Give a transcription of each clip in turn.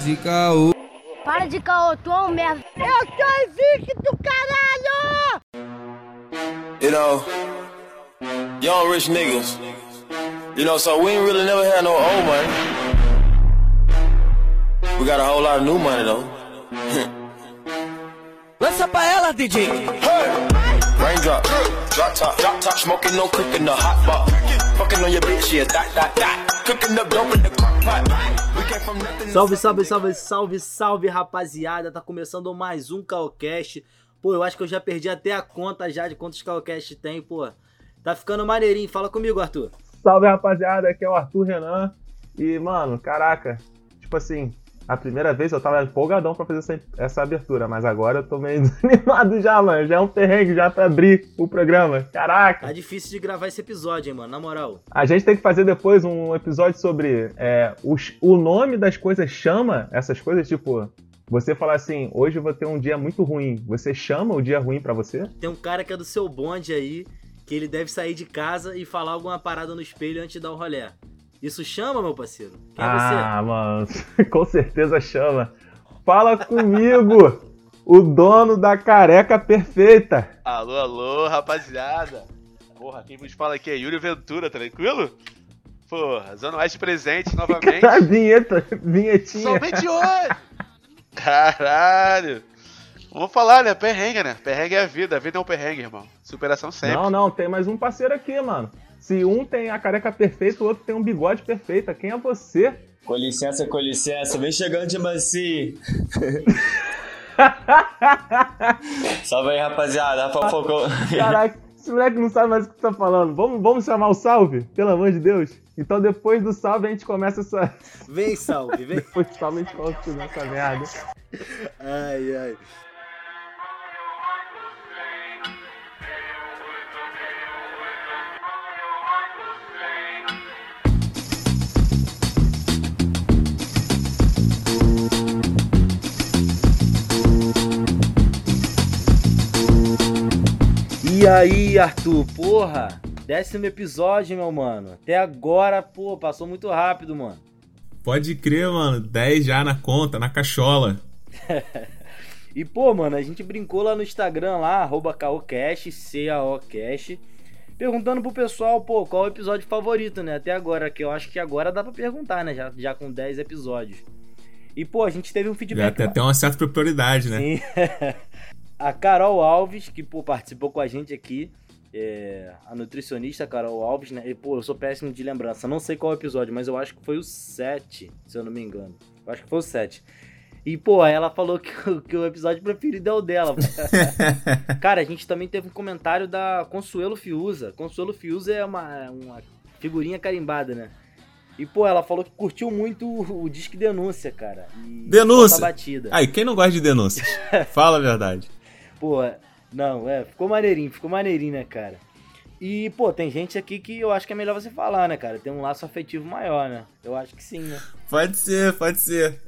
de caô. Para de caô, tu é um merda. Eu sou invicto, caralho! You know, young rich niggas. You know, so we ain't really never had no old money. We got a whole lot of new money though. Lança pra ela, DJ! Raindrop, drop top, drop top, smoking no cooking the hot pot. Fucking on your bitch, yeah, that, that, that. Cooking up dope in the crock pot. Salve, salve, salve, salve, salve, rapaziada. Tá começando mais um Calcast. Pô, eu acho que eu já perdi até a conta já de quantos Calcast tem, pô. Tá ficando maneirinho. Fala comigo, Arthur. Salve rapaziada, aqui é o Arthur Renan. E, mano, caraca, tipo assim, a primeira vez eu tava empolgadão pra fazer essa, essa abertura, mas agora eu tô meio desanimado já, mano. Já é um perrengue já pra abrir o programa. Caraca! Tá difícil de gravar esse episódio, hein, mano, na moral. A gente tem que fazer depois um episódio sobre é, os- o nome das coisas chama essas coisas, tipo, você falar assim, hoje eu vou ter um dia muito ruim. Você chama o dia ruim pra você? Tem um cara que é do seu bonde aí, que ele deve sair de casa e falar alguma parada no espelho antes de dar o rolê. Isso chama, meu parceiro? Quem é ah, mano, com certeza chama. Fala comigo, o dono da careca perfeita. Alô, alô, rapaziada. Porra, quem vos fala aqui é Yuri Ventura, tranquilo? Porra, Zona Oeste presente novamente. A vinheta, vinhetinha. Somente hoje! Caralho! Vamos falar, né? Perrengue, né? Perrengue é a vida. A vida é um perrengue, irmão. Superação sempre. Não, não, tem mais um parceiro aqui, mano. Se um tem a careca perfeita, o outro tem um bigode perfeito. Quem é você? Com licença, com licença, vem chegando de mansi. Salve aí, rapaziada. Rafa Falcão. Caraca, esse moleque não sabe mais o que tá falando. Vamos, vamos chamar o salve? Pelo amor de Deus. Então depois do salve a gente começa essa. Vem, salve, vem. Depois do salve a gente continua essa merda. Ai, ai. E aí, Arthur, porra, décimo episódio, meu mano. Até agora, pô, passou muito rápido, mano. Pode crer, mano. 10 já na conta, na cachola. E, pô, mano, a gente brincou lá no Instagram, lá, arroba caocast, C-A-O-cast, perguntando pro pessoal, pô, qual é o episódio favorito, né? Até agora, que eu acho que agora dá pra perguntar, né? Já, já com 10 episódios. E, pô, a gente teve um Já feedback... tem até uma certa prioridade, né? Sim. a Carol Alves, que, pô, participou com a gente aqui, é, a nutricionista Carol Alves, né? E, pô, eu sou péssimo de lembrança, não sei qual episódio, mas eu acho que foi o 7, se eu não me engano. Eu acho que foi o 7. E, pô, ela falou que, o- que o episódio preferido é o dela. Cara, a gente também teve um comentário da Consuelo Fiuza. Consuelo Fiuza é uma, uma figurinha carimbada, né? E, pô, ela falou que curtiu muito o, o Disque Denúncia, cara. E Denúncia? Batida. Aí, quem não gosta de denúncias? Fala a verdade. Pô, não, é, ficou maneirinho, ficou maneirinho, né, cara? E, pô, tem gente aqui que eu acho que é melhor você falar, né, cara? Tem um laço afetivo maior, né? Eu acho que sim, né? Pode ser, pode ser.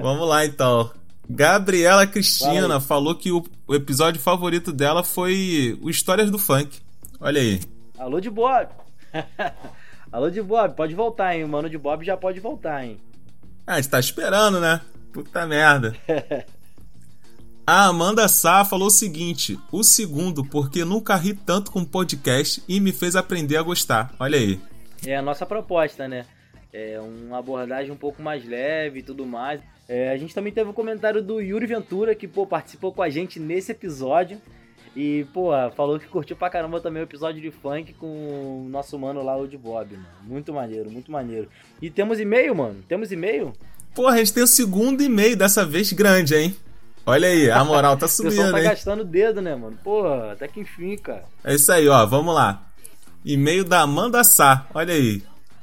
Vamos lá, então. Gabriela Cristina falou que o, o episódio favorito dela foi o Histórias do Funk. Olha aí. Alô de Bob! Alô de Bob, pode voltar, hein? O mano de Bob já pode voltar, hein? Ah, a gente tá esperando, né? Puta merda. A Amanda Sá falou o seguinte: o segundo, porque nunca ri tanto com podcast e me fez aprender a gostar. Olha aí. É a nossa proposta, né? É uma abordagem um pouco mais leve e tudo mais. É, a gente também teve um comentário do Yuri Ventura, que, pô, participou com a gente nesse episódio. E, pô, falou que curtiu pra caramba também o episódio de funk com o nosso mano lá, o de Bob, mano. Muito maneiro, muito maneiro. E temos e-mail, mano? Temos e-mail? Porra, a gente tem o segundo e-mail dessa vez grande, hein? Olha aí, a moral tá O pessoal subindo, tá hein? gastando o dedo, né, mano? Pô, até que enfim, cara. É isso aí, ó. Vamos lá. E-mail da Amanda Sá. Olha aí.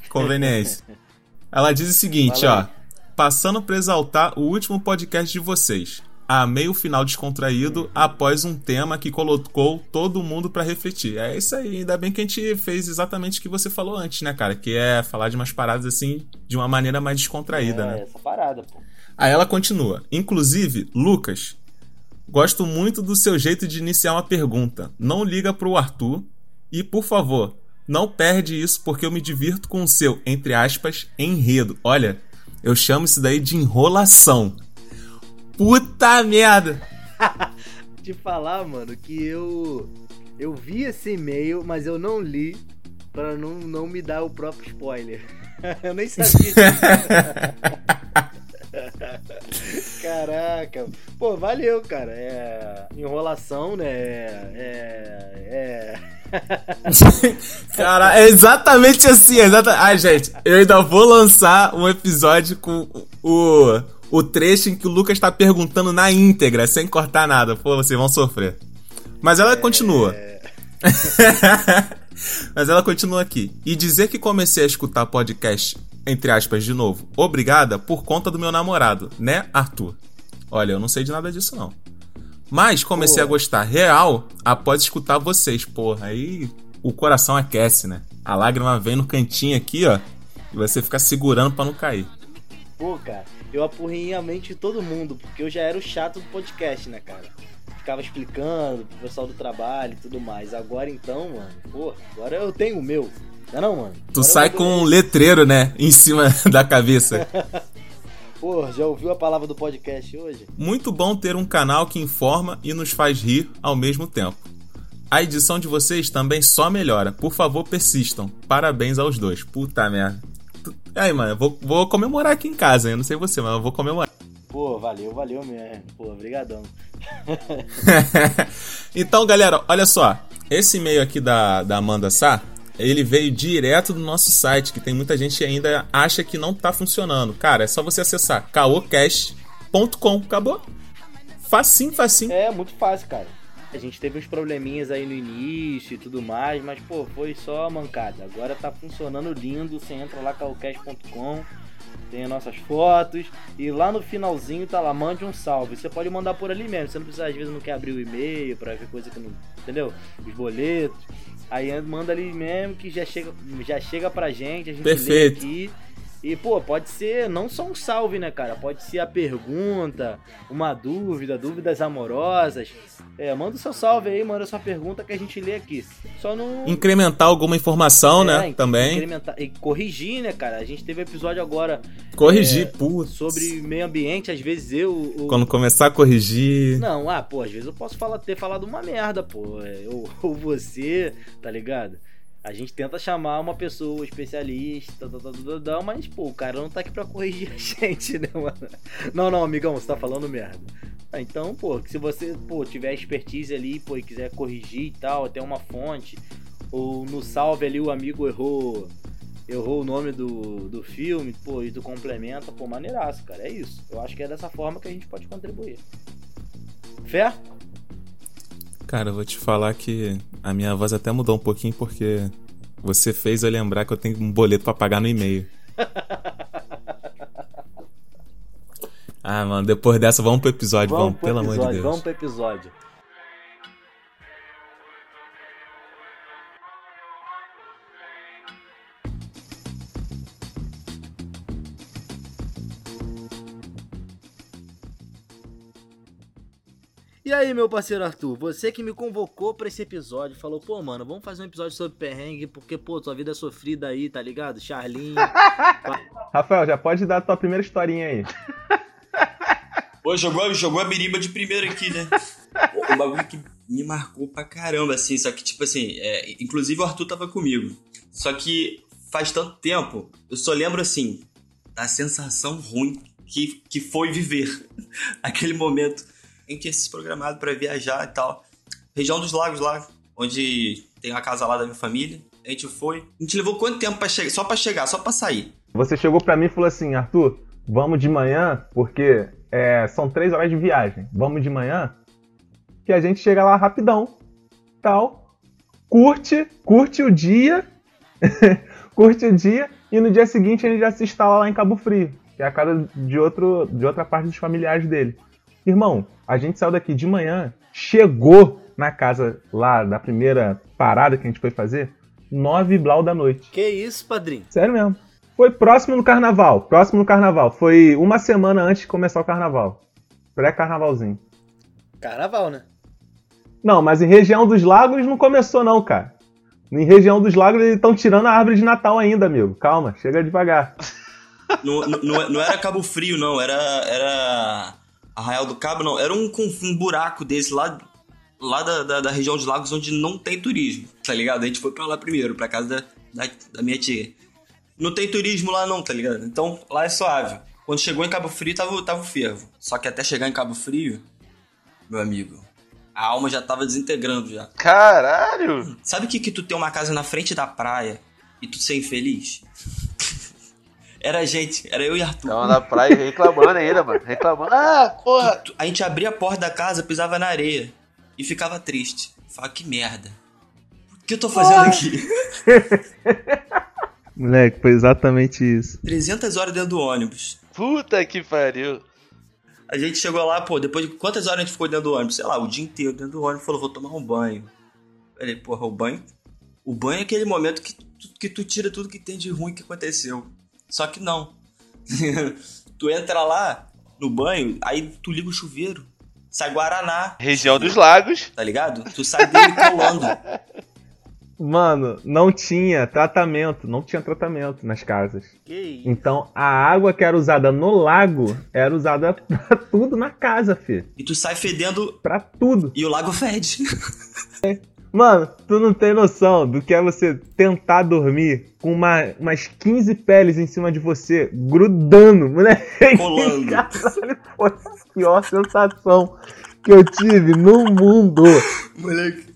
Conveniência. Ela diz o seguinte, Fala ó. Passando pra exaltar o último podcast de vocês. Amei o final descontraído após um tema que colocou todo mundo pra refletir. É isso aí. Ainda bem que a gente fez exatamente o que você falou antes, né, cara? Que é falar de umas paradas assim de uma maneira mais descontraída, é, né? essa parada, pô. Aí ela continua. Inclusive, Lucas, gosto muito do seu jeito de iniciar uma pergunta. Não liga pro Arthur e, por favor, não perde isso porque eu me divirto com o seu, entre aspas, enredo. Olha, Eu chamo isso daí de enrolação. Puta merda! Te falar, mano, que eu. Eu vi esse e-mail, mas eu não li pra não, não me dar o próprio spoiler. eu nem sabia. Caraca. Pô, valeu, cara. É. Enrolação, né? É. É. Cara, é exatamente assim. Exata... Ai, gente, eu ainda vou lançar um episódio com o, o trecho em que o Lucas tá perguntando na íntegra, sem cortar nada. Pô, vocês vão sofrer. Mas ela continua. Mas ela continua aqui. E dizer que comecei a escutar podcast, entre aspas, de novo, obrigada por conta do meu namorado, né, Arthur? Olha, eu não sei de nada disso, não. Mas comecei Pô. a gostar real após escutar vocês, porra. Aí o coração aquece, né? A lágrima vem no cantinho aqui, ó. E você fica segurando pra não cair. Pô, cara, eu apurrinhei a mente de todo mundo, porque eu já era o chato do podcast, né, cara? Ficava explicando pro pessoal do trabalho e tudo mais. Agora então, mano, pô, agora eu tenho o meu. Não é não, mano? Tu Agora sai com um letreiro, né? Em cima da cabeça. Pô, já ouviu a palavra do podcast hoje? Muito bom ter um canal que informa e nos faz rir ao mesmo tempo. A edição de vocês também só melhora. Por favor, persistam. Parabéns aos dois. Puta merda. Aí, mano, eu vou, vou comemorar aqui em casa. hein? Eu não sei você, mas eu vou comemorar. Pô, valeu, valeu mesmo. Pô, obrigadão. então, galera, olha só. Esse e-mail aqui da, da Amanda Sá, ele veio direto do nosso site, que tem muita gente que ainda acha que não tá funcionando. Cara, é só você acessar caocast.com. Acabou. Facinho, facinho. É, muito fácil, cara. A gente teve uns probleminhas aí no início e tudo mais, mas, pô, foi só mancada. Agora tá funcionando lindo. Você entra lá, calcast.com, tem as nossas fotos, e lá no finalzinho tá lá, mande um salve. Você pode mandar por ali mesmo. Você não precisa, às vezes, não quer abrir o e-mail pra ver coisa que não. Entendeu? Os boletos. Aí manda ali mesmo que já chega, já chega pra gente, a gente Perfeito. lê aqui. E, pô, pode ser não só um salve, né, cara? Pode ser a pergunta, uma dúvida, dúvidas amorosas. É, manda o seu salve aí, manda a sua pergunta que a gente lê aqui. Só não. Incrementar alguma informação, É, né? Também. incrementar- E corrigir, né, cara? A gente teve episódio agora Corrigir, é, putz. sobre meio ambiente, às vezes eu. Quando começar a corrigir. Não, ah, pô, às vezes eu posso falar, ter falado uma merda, pô. é, Ou, ou você, tá ligado? A gente tenta chamar uma pessoa especialista, tá, tá, tá, mas, pô, o cara não tá aqui pra corrigir a gente, né, mano? Não, não, amigão, você tá falando merda. Ah, Então, pô, se você, pô, tiver expertise ali, pô, e quiser corrigir e tal, até uma fonte, ou no salve ali o amigo errou errou o nome do, do filme, pô, e tu complementa, pô, maneiraço, cara, é isso. Eu acho que é dessa forma que a gente pode contribuir. Fé? Cara, eu vou te falar que a minha voz até mudou um pouquinho porque você fez eu lembrar que eu tenho um boleto pra pagar no e-mail. Ah, mano, depois dessa, vamos pro episódio, vamos, pro pelo amor de episódio, Deus. Vamos pro episódio. Aí, meu parceiro Arthur, você que me convocou pra esse episódio, falou, pô, mano, vamos fazer um episódio sobre perrengue, porque, pô, tua vida é sofrida aí, tá ligado? Charlinho. Rafael, já pode dar a tua primeira historinha aí. Pô, jogou, jogou a biriba de primeiro aqui, né? Um bagulho que me marcou pra caramba, assim. Só que, tipo assim, é, inclusive o Arthur tava comigo. Só que faz tanto tempo, eu só lembro, assim, da sensação ruim que, que foi viver aquele momento em que se programado pra viajar e tal. Região dos lagos lá, onde tem a casa lá da minha família. A gente foi. A gente levou quanto tempo pra chegar? Só pra chegar, só pra sair. Você chegou pra mim e falou assim, Arthur, vamos de manhã, porque é, são três horas de viagem. Vamos de manhã, que a gente chega lá rapidão, tal. Curte, curte o dia, curte o dia e no dia seguinte gente já se instala lá em Cabo Frio, que é a casa de outro, de outra parte dos familiares dele. Irmão, a gente saiu daqui de manhã, chegou na casa lá da primeira parada que a gente foi fazer, nove blau da noite. que isso, padrinho? Sério mesmo. Foi próximo do carnaval. Próximo do carnaval. Foi uma semana antes de começar o carnaval. Pré-carnavalzinho. Carnaval, né? Não, mas em região dos lagos não começou, não, cara. Em região dos lagos eles estão tirando a árvore de Natal ainda, amigo. Calma, chega devagar. Não, não, não- não era Cabo Frio, não. Era, era Arraial do Cabo, não. Era um, um buraco desse lá, lá da, da, da região de Lagos onde não tem turismo, tá ligado? A gente foi pra lá primeiro, pra casa da, da, da minha tia. Não tem turismo lá não, tá ligado? Então lá é suave. Quando chegou em Cabo Frio, tava, tava o fervo. Só que até chegar em Cabo Frio, meu amigo, a alma já tava desintegrando já. Caralho! Sabe o que que tu tem uma casa na frente da praia e tu ser infeliz? Era a gente, era eu e Arthur. Tava na praia reclamando ainda, mano. Reclamando. Ah, porra! Tu- A gente abria a porta da casa, pisava na areia e ficava triste. Fala, que merda. O que eu tô fazendo aqui? Moleque, foi exatamente isso. 300 horas dentro do ônibus. Puta que pariu. A gente chegou lá, pô, depois de quantas horas a gente ficou dentro do ônibus? Sei lá, o dia inteiro dentro do ônibus. Falou, vou tomar um banho. Falei, porra, o banho? O banho é aquele momento que tu, que tu tira tudo que tem de ruim que aconteceu. Só que não. tu entra lá no banho, aí tu liga o chuveiro, sai Guaraná, Região dos lagos. tá ligado? Tu sai dele colando. Mano, não tinha tratamento, não tinha tratamento nas casas. Que isso? Então a água que era usada no lago era usada pra tudo na casa, fi. E tu sai fedendo Pra tudo. e o lago fede. Mano, tu não tem noção do que é você tentar dormir com uma, umas 15 peles em cima de você, grudando, moleque. Colando. Caralho, foi a pior sensação que eu tive no mundo. Moleque.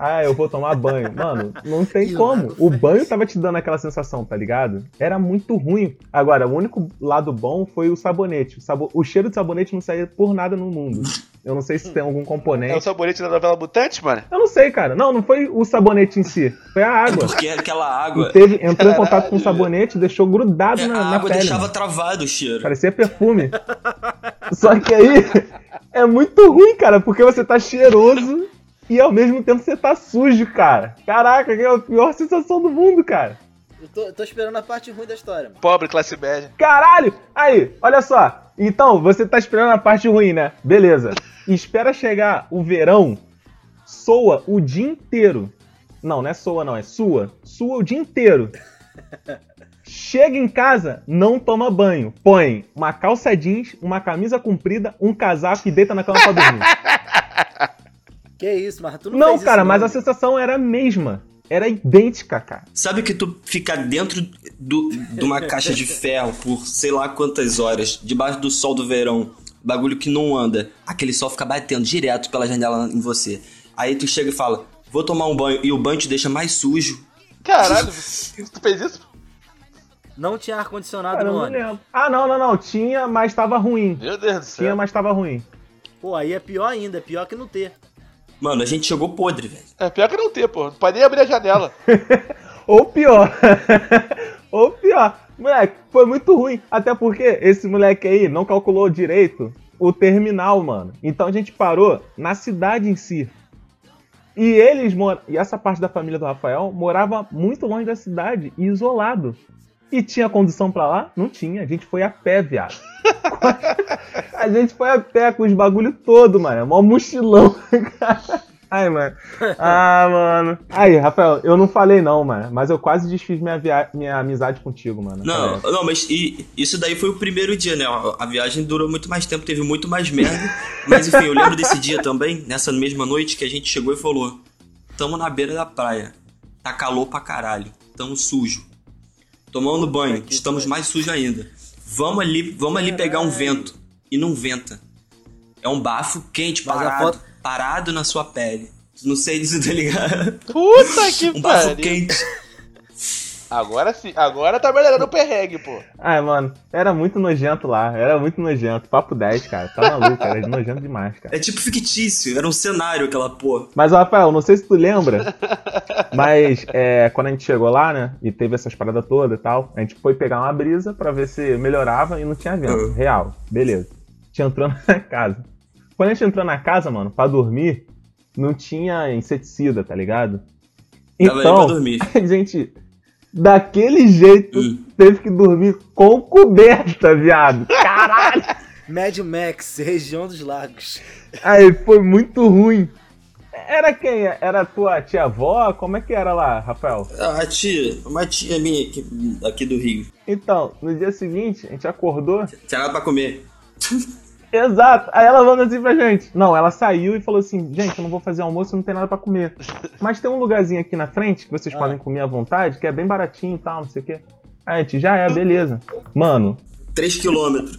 Ah, eu vou tomar banho. Mano, não tem como. O banho tava te dando aquela sensação, tá ligado? Era muito ruim. Agora, o único lado bom foi o sabonete. O, sabo- o cheiro de sabonete não saía por nada no mundo. Eu não sei se tem algum É o componente. sabonete da novela Mutante, mano? Eu não sei, cara. Não, não foi o sabonete em si. Foi a água. Porque aquela água. E teve, entrou em contato com o Caralho. sabonete e deixou grudado é, na, a na água pele. deixava mano. travado o cheiro. Parecia perfume. Só que aí é muito ruim, cara, porque você tá cheiroso e ao mesmo tempo você tá sujo, cara. Caraca, que é a pior sensação do mundo, cara. Eu tô, eu tô esperando a parte ruim da história, mano. Pobre classe média. Caralho! Aí, olha só. Então, você tá esperando a parte ruim, né? Beleza. Espera chegar o verão, soa o dia inteiro. Não, não é soa, não, é sua. Sua o dia inteiro. Chega em casa, não toma banho. Põe uma calça jeans, uma camisa comprida, um casaco e deita na cama pra dormir. Que isso, mas tu não, Não, fez isso, cara, mas não. a sensação era a mesma. Era idêntica, cara. Sabe que tu fica dentro do, de uma caixa de ferro por sei lá quantas horas, debaixo do sol do verão, bagulho que não anda, aquele sol fica batendo direto pela janela em você. Aí tu chega e fala, vou tomar um banho, e o banho te deixa mais sujo. Caralho, tu fez isso? Não tinha ar-condicionado Cara, no não ônibus. lembro. Ah, não, não, não. Tinha, mas tava ruim. Meu Deus do Tinha, céu. mas tava ruim. Pô, aí é pior ainda, é pior que não ter. Mano, a gente chegou podre, velho. É pior que não ter, pô. Não pode nem abrir a janela. Ou pior. Ou pior. Moleque, foi muito ruim. Até porque esse moleque aí não calculou direito o terminal, mano. Então a gente parou na cidade em si. E eles moram. E essa parte da família do Rafael morava muito longe da cidade e isolado. E tinha condução pra lá? Não tinha. A gente foi a pé, viado. a gente foi a pé com os bagulho todo, mano. É mó mochilão. Ai, mano. Ah, mano. Aí, Rafael, eu não falei não, mano. Mas eu quase desfiz minha, via... minha amizade contigo, mano. Não, não, mas e- isso daí foi o primeiro dia, né? A viagem durou muito mais tempo, teve muito mais merda. Mas enfim, eu lembro desse dia também, nessa mesma noite, que a gente chegou e falou: Tamo na beira da praia. Tá calor pra caralho. Tamo sujo. Tomando banho, estamos pariu. mais sujos ainda. Vamos ali, vamos ali pegar um vento. E não venta. É um bafo quente, parado, foto- parado na sua pele. Não sei se tá ligado. Puta que Um bafo pariu. quente. Agora sim. Agora tá melhorando o perrengue, pô. Ai, mano, era muito nojento lá. Era muito nojento. Papo 10, cara. Tá maluco, era nojento demais, cara. É tipo fictício, era um cenário aquela porra. Mas, Rafael, não sei se tu lembra, mas é, quando a gente chegou lá, né, e teve essas paradas todas e tal, a gente foi pegar uma brisa pra ver se melhorava e não tinha vento. Uhum. Real. Beleza. A gente entrou na casa. Quando a gente entrou na casa, mano, pra dormir, não tinha inseticida, tá ligado? Então, pra dormir. a gente, daquele jeito, Hum. teve que dormir com coberta, viado. Caralho! Mad Max, região dos lagos. Aí foi muito ruim. Era quem? Era tua tia-avó? Como é que era lá, Rafael? A tia, uma tia minha aqui, aqui do Rio. Então, no dia seguinte, a gente acordou. Tinha nada pra comer. Exato. Aí ela falando assim pra gente. Não, ela saiu e falou assim: gente, eu não vou fazer almoço, não tem nada pra comer. Mas tem um lugarzinho aqui na frente que vocês Ah. podem comer à vontade, que é bem baratinho e tal, não sei o quê. Aí a gente, já é, beleza. Mano, 3 quilômetros.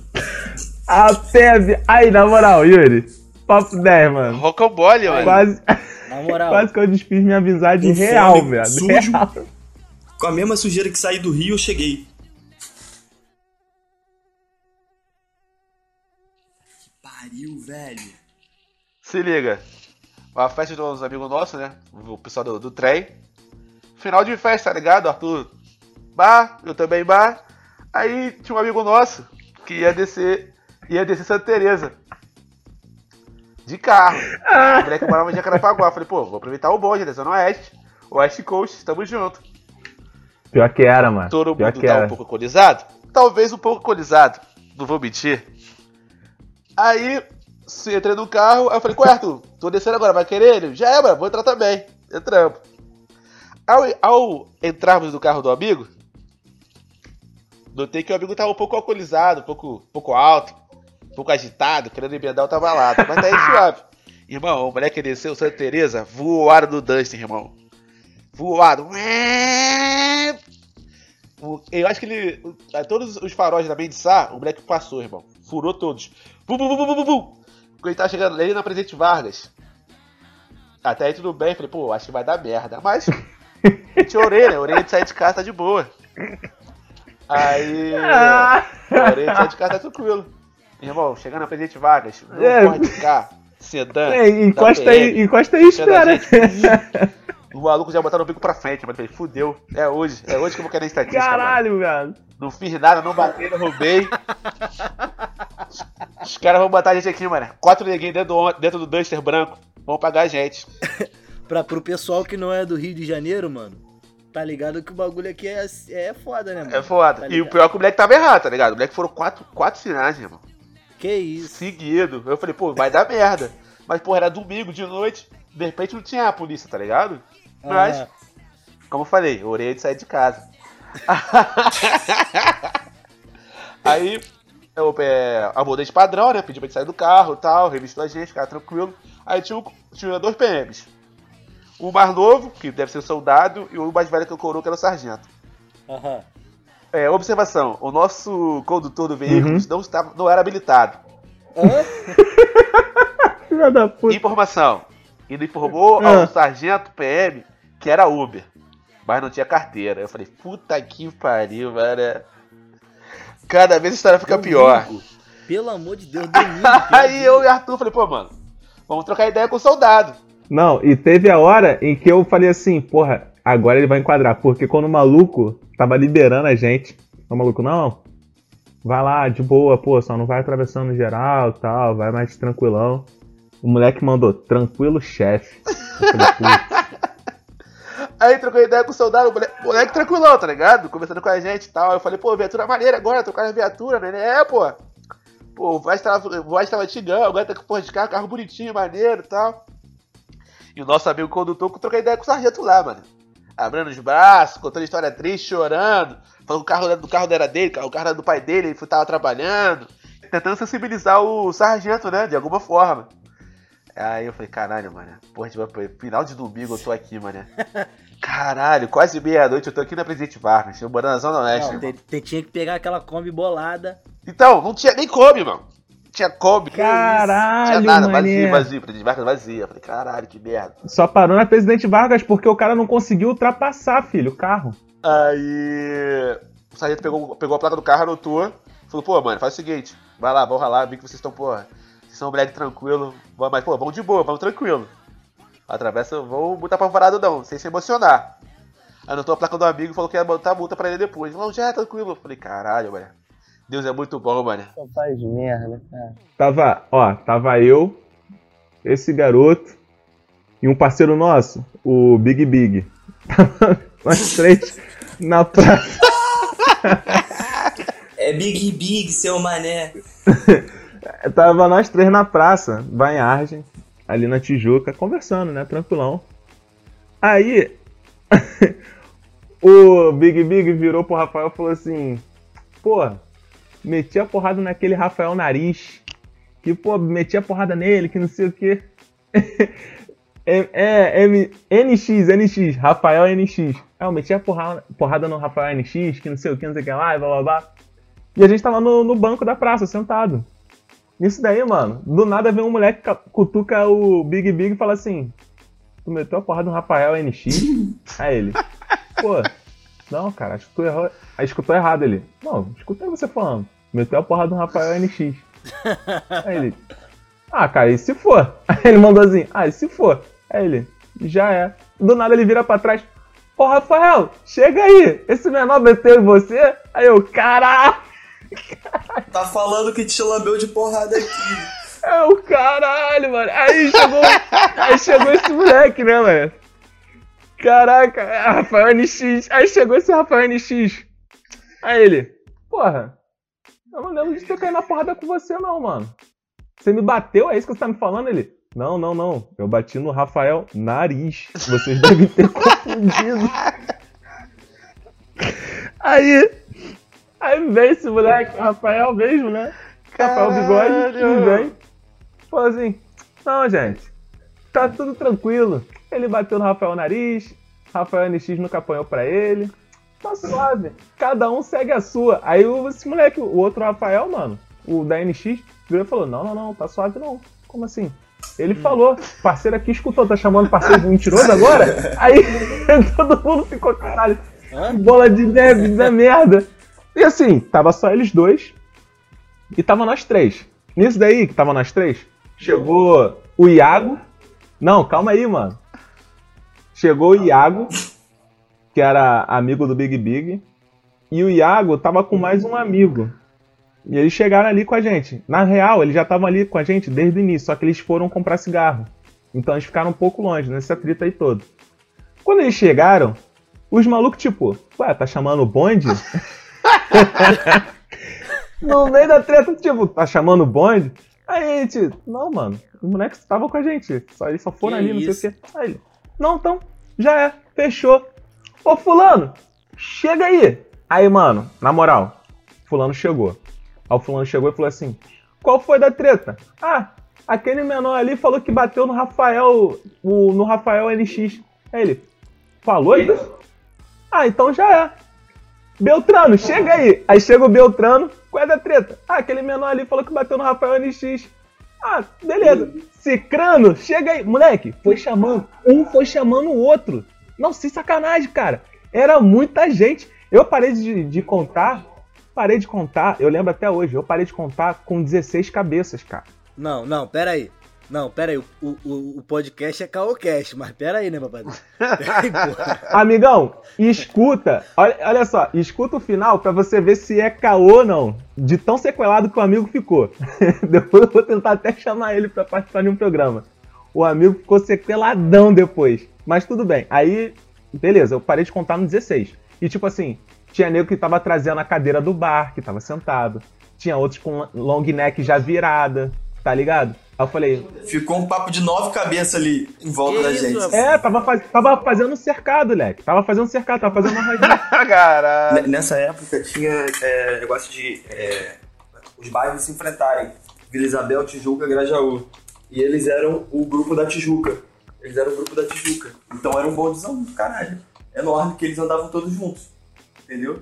a pé. Aí, na moral, Yuri, papo 10, mano. Rocambole, mano. Quase, Na moral. quase que eu desfiz minha amizade Com real, velho. sujo. Real. Com a mesma sujeira que saí do Rio, eu cheguei. Que pariu, velho. Se liga. Uma festa de uns amigos nossos, né? O pessoal do, do trem. Final de festa, tá ligado? Arthur bar, eu também bar. Aí tinha um amigo nosso que ia descer, ia descer Santa Teresa. De carro. O moleque morava em Jacarapaguá. Falei, pô, vou aproveitar o bonde, né? Zona Oeste. Oeste Coast, tamo junto. Pior que era, mano. Todo Pior mundo que tá era. um pouco alcoolizado? Talvez um pouco alcoolizado. Não vou mentir. Aí, se entrei no carro, aí eu falei, qual é, Arthur? Tô descendo agora, vai querer ele? Já é, mano, vou entrar também. Entramos. Ao, ao entrarmos no carro do amigo, notei que o amigo tava um pouco alcoolizado, um pouco, um pouco alto, um pouco agitado, querendo emendar outra balada. Mas daí suave. Irmão, o moleque desceu Santa Teresa, voaram no Duster, irmão. Voado. O- Eu acho que ele. Todos os faróis da Mendissá, o moleque passou, irmão. Furou todos. Bum, bum, bum, bum, bum. Quando ele tava chegando ali na Presidente Vargas. Até aí tudo bem, falei, pô, acho que vai dar merda. Mas. tinha orelha, orelha de sair de casa tá de boa. Aí. Ah. orelha de sair de casa tá tranquilo. Irmão, chegando na Presidente Vargas, não É. pode ficar. Sedã. Ei, encosta aí, encosta aí e espera. gente, O maluco já botaram o bico pra frente, mas falei, fudeu. É hoje, é hoje que eu vou querer estatística. mano. Caralho, velho. Não fiz nada, não batei, não roubei. Os- caras vão botar a gente aqui, mano. Quatro neguinhos dentro do, dentro do Duster branco. Vão pagar a gente. Pra, pro pessoal que não é do Rio de Janeiro, mano, tá ligado que o bagulho aqui é, é foda, né, mano? É foda. Tá e o pior é que o moleque tava errado, tá ligado? O moleque foram quatro, quatro sinais, irmão. Que isso? Seguido. Eu falei, pô, vai dar merda. Mas, porra, era domingo de noite. De repente não tinha a polícia, tá ligado? Mas, Ah, como eu falei, orei de sair de casa. Aí, eu é, abordei de padrão, né? Pedi pra gente sair do carro e tal, revistou a gente, ficar tranquilo. Aí tinha, tinha dois PMs. O mais novo, que deve ser o soldado, e o mais velho que eu coroa, que era o sargento. aham. É, observação, o nosso condutor do veículo Uhum. não, estava, não era habilitado. Hã? Filha da puta. Informação. Ele informou Ah. ao sargento PM que era Uber, mas não tinha carteira. Eu falei, puta que pariu, velho. Cada vez a história fica pior. Domingo. Pelo amor de Deus, domingo. Aí eu e o Arthur falei, pô, mano, vamos trocar ideia com o soldado. Não, e teve a hora em que eu falei assim, porra, agora ele vai enquadrar. Porque quando o maluco tava liberando a gente, o maluco, não, vai lá, de boa, pô, só não vai atravessando geral tal, vai mais tranquilão. O moleque mandou, tranquilo, chefe. Eu falei, Aí trocou ideia com o soldado, moleque, moleque tranquilão, tá ligado? Conversando com a gente e tal. Eu falei, pô, viatura maneira agora, trocar a viatura, né? É, pô. Pô, o Vaz tava, o Vaz xingando, agora tá com porra de carro, carro bonitinho, maneiro e tal. E o nosso amigo condutor trocou ideia com o sargento lá, mano. Abrindo os braços, contando história triste, chorando. Falando que o carro do carro era dele, o carro era do pai dele, ele tava trabalhando. Tentando sensibilizar o sargento, né? De alguma forma. Aí eu falei, caralho, mano. Porra, tipo, final de domingo eu tô aqui, mano. Caralho, quase meia-noite eu tô aqui na Presidente Vargas, eu morando na Zona Oeste. Não, tinha que pegar aquela Kombi bolada. Então, não tinha nem Kombi, mano. Tinha Kombi. Caralho, Tinha nada, mané. vazio, vazio. Presidente Vargas vazia. Eu falei, caralho, que merda. só parou na Presidente Vargas porque o cara não conseguiu ultrapassar, filho, o carro. Aí. O sargento pegou, pegou a placa do carro, anotou. Falou, pô, mano, faz o seguinte. Vai lá, vamos lá, vi que vocês estão, porra. Vocês são um moleque tranquilo. Mas, pô, vamos de boa, vamos tranquilo. Atravessa, vamos botar pra parado não, sem se emocionar. Anotou a placa do amigo e falou que ia botar a multa pra ele depois. Não, já é tranquilo. Eu falei, caralho, mano. Deus é muito bom, mano. Só faz merda, cara. Tava, ó, tava eu, esse garoto e um parceiro nosso, o Big Big. Tava nós três na praça. É Big Big, seu mané. Tava nós três na praça, vai em Argem. Ali na Tijuca, conversando, né? Tranquilão. Aí, o Big Big virou pro Rafael e falou assim: Pô, meti a porrada naquele Rafael Nariz. Que, pô, meti a porrada nele, que não sei o quê. É, é, M- NX, NX, Rafael NX. Aí eu meti a porrada, porrada no Rafael NX, que não sei o que, não sei o que lá, blá blá blá. E a gente tava no, no banco da praça, sentado. Nisso daí, mano, do nada vem um moleque ca- cutuca o Big Big e fala assim: Tu meteu a porrada no Rafael NX? Aí ele, pô, não, cara, acho que tu errou. Aí escutou errado ele. Não, escutei você falando. Meteu a porrada no Rafael NX. Aí ele, ah, cara, e se for? Aí ele mandou assim, ah, e se for? Aí ele, já é. Do nada ele vira pra trás. Ô, Rafael, chega aí. Esse menor meteu em você? Aí eu, caralho. Tá falando que te lambeu de porrada aqui. É o caralho, mano. Aí chegou, aí chegou esse moleque, né, mano? Caraca, é Rafael NX. Aí chegou esse Rafael NX. Aí ele, porra, eu não lembro de ter caído na porrada com você, não, mano. Você me bateu? É isso que você tá me falando? Ele, não, não, não. Eu bati no Rafael Nariz. Vocês devem ter confundido. Aí, aí vem esse moleque, Rafael mesmo, né? Rafael Bigode, ele vem. Falou assim: Não, gente, tá tudo tranquilo. Ele bateu no Rafael Nariz, Rafael NX nunca apanhou pra ele. Tá suave. Cada um segue a sua. Aí o- esse moleque, o outro Rafael, mano, o da NX, virou e falou: Não, não, não, tá suave não. Como assim? Ele falou, parceiro aqui escutou, tá chamando parceiro de mentiroso agora? Aí todo mundo ficou, caralho, que bola de neve da merda. E assim, tava só eles dois e tava nós três. Nisso daí, que tava nós três, chegou o Iago. Não, calma aí, mano. Chegou o Iago, que era amigo do Big Big. E o Iago tava com mais um amigo. E eles chegaram ali com a gente. Na real, eles já estavam ali com a gente desde o início, só que eles foram comprar cigarro. Então eles ficaram um pouco longe, nesse atrito aí todo. Quando eles chegaram, os malucos, tipo, ué, tá chamando o bonde? no meio da treta, tipo, tá chamando o bonde? Aí a gente, não, mano, os moleques estavam com a gente. Só, eles só foram Que ali, não isso? sei o quê. Aí ele, não, então, já é, fechou. Ô, fulano, chega aí. Aí, mano, na moral, fulano chegou. Aí o fulano chegou e falou assim, qual foi da treta? Ah, aquele menor ali falou que bateu no Rafael, o, no Rafael NX. Aí ele, falou isso? Ah, então já é. Beltrano, chega aí. Aí chega o Beltrano, qual é da treta? Ah, aquele menor ali falou que bateu no Rafael NX. Ah, beleza. Cicrano, chega aí. Moleque, foi chamando. Um foi chamando o outro. Não, sem sacanagem, cara. Era muita gente. Eu parei de, de contar. Parei de contar. Eu lembro até hoje. Eu parei de contar com 16 cabeças, cara. Não, não, pera aí. Não, pera aí. O, o, o podcast é Caocast, mas pera aí, né, papai? Amigão, escuta. Olha, olha só, escuta o final pra você ver se é caô ou não. De tão sequelado que o amigo ficou. depois eu vou tentar até chamar ele pra participar de um programa. O amigo ficou sequeladão depois. Mas tudo bem. Aí, beleza, eu parei de contar no 16. E tipo assim, tinha nego que tava trazendo a cadeira do bar, que tava sentado. Tinha outros com long neck já virada, tá ligado? Aí eu falei, Ficou um papo de nove cabeças ali em volta Que da isso, gente. é, tava, faz- tava fazendo um cercado, leque. Tava fazendo um cercado, tava fazendo uma. Caralho. Nessa época tinha é, negócio de é, os bairros se enfrentarem. Vila Isabel, Tijuca, Grajaú. E eles eram o grupo da Tijuca. Eles eram o grupo da Tijuca. Então era um bondezão do caralho. Enorme, que eles andavam todos juntos. Entendeu?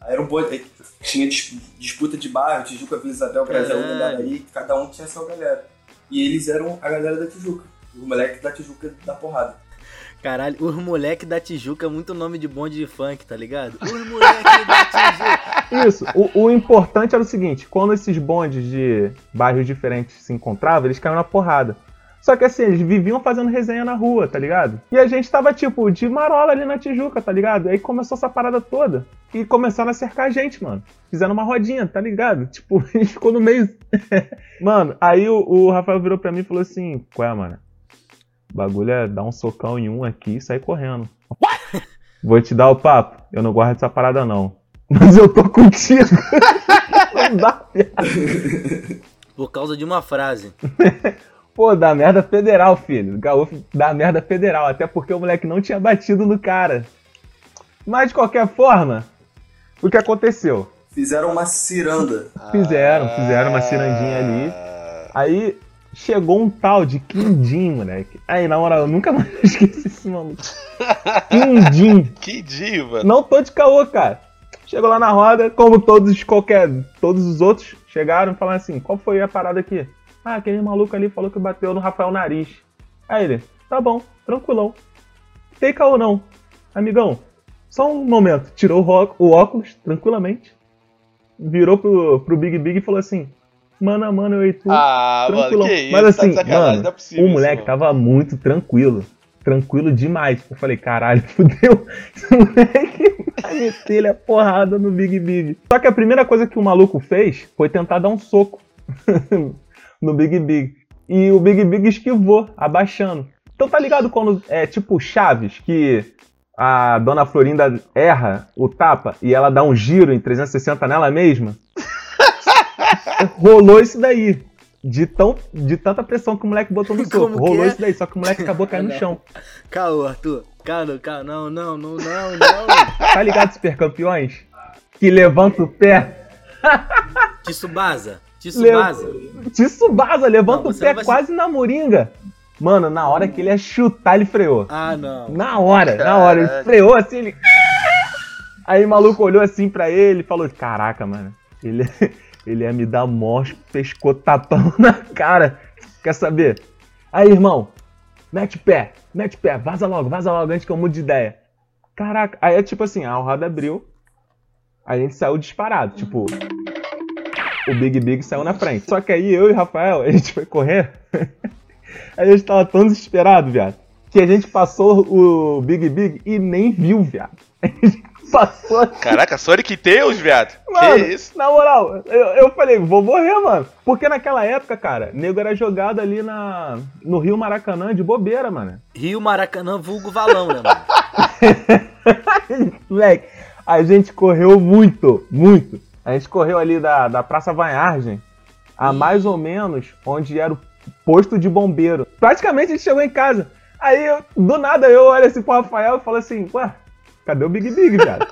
Aí era um bonde. aí Tinha dis- disputa de bairro, Tijuca, Vila Isabel, Grajaú, Caralho. Mandaraí. Cada um tinha sua galera. E eles eram a galera da Tijuca. Os moleques da Tijuca da porrada. Caralho, os moleque da Tijuca é muito nome de bonde de funk, tá ligado? Os moleque da Tijuca. Isso. O, o importante era o seguinte: quando esses bondes de bairros diferentes se encontravam, eles caíam na porrada. Só que assim, eles viviam fazendo resenha na rua, tá ligado? E a gente tava, tipo, de marola ali na Tijuca, tá ligado? Aí começou essa parada toda. E começaram a cercar a gente, mano. Fizeram uma rodinha, tá ligado? Tipo, a gente ficou no meio. mano, aí o, o Rafael virou pra mim e falou assim: Qual é, mano? O bagulho é dar um socão em um aqui e sair correndo. Vou te dar o papo. Eu não gosto dessa parada, não. Mas eu tô contigo. não dá, viado. Por causa de uma frase. Pô, dá merda federal, filho. Gaúcho dá merda federal. Até porque o moleque não tinha batido no cara. Mas de qualquer forma, o que aconteceu? Fizeram uma ciranda. Fizeram, fizeram uma cirandinha ali. Aí chegou um tal de Quindim, moleque. Aí, na moral, eu nunca mais esqueci esse nome. Quindim. Que mano. Não tô de caô, cara. Chegou lá na roda, como todos qualquer, todos os outros chegaram e falaram assim: qual foi a parada aqui? Ah, aquele maluco ali falou que bateu no Rafael Nariz. Aí ele, tá bom, tranquilão. Tem caô não. Amigão, só um momento. Tirou o, óculos, tranquilamente. Virou pro, pro Big Big e falou assim: Mano mano, eu e tu. Ah, tranquilão. mano, que isso? Mas tá assim, sacanagem, mano, é possível o isso, moleque mano. tava muito tranquilo. Tranquilo demais. Eu falei, caralho, fudeu. Esse moleque vai meter ele a porrada no Big Big. Só que a primeira coisa que o maluco fez foi tentar dar um soco no Big Big. E o Big Big esquivou, abaixando. Então tá ligado quando é tipo Chaves, que a dona Florinda erra o tapa e ela dá um giro em 360 nela mesma? Rolou isso daí. De, tão, de tanta pressão que o moleque botou no soco. Que Rolou é? isso daí, só que o moleque acabou caindo no chão. Calma, Arthur. Calma, calma. Não, não, não, não, não. Tá ligado, super campeões? Que levanta o pé. Tsubasa. Le... Tsubasa. Levanta Não, o pé quase na moringa. Mano, na hora que ele ia chutar, ele freou. Ah, não. Na hora, na hora. Ele freou assim, ele. Aí o maluco olhou assim pra ele e falou: Caraca, mano, ele, ele ia me dar mó pescotapão na cara. Quer saber? Aí, irmão, mete pé, mete pé, vaza logo, vaza logo antes que eu mude de ideia. Caraca, aí é tipo assim, a roda abriu, a gente saiu disparado, tipo. O Big Big saiu na frente. Só que aí eu e o Rafael, a gente foi correr. a gente tava tão desesperado, viado. Que a gente passou o Big Big e nem viu, viado. A gente passou assim. Caraca, Sonic Tails, viado. Mano, que isso? na moral, eu, eu falei, vou morrer, mano. Porque naquela época, cara, nego era jogado ali na, no Rio Maracanã de bobeira, mano. Rio Maracanã, vulgo valão, né, mano? Moleque, a gente correu muito, muito. A gente correu ali da, da Praça Vanhagem a mais ou menos onde era o posto de bombeiro. Praticamente a gente chegou em casa. Aí, eu- do nada, eu olho assim pro Rafael e falo assim, ué, cadê o Big Big, cara?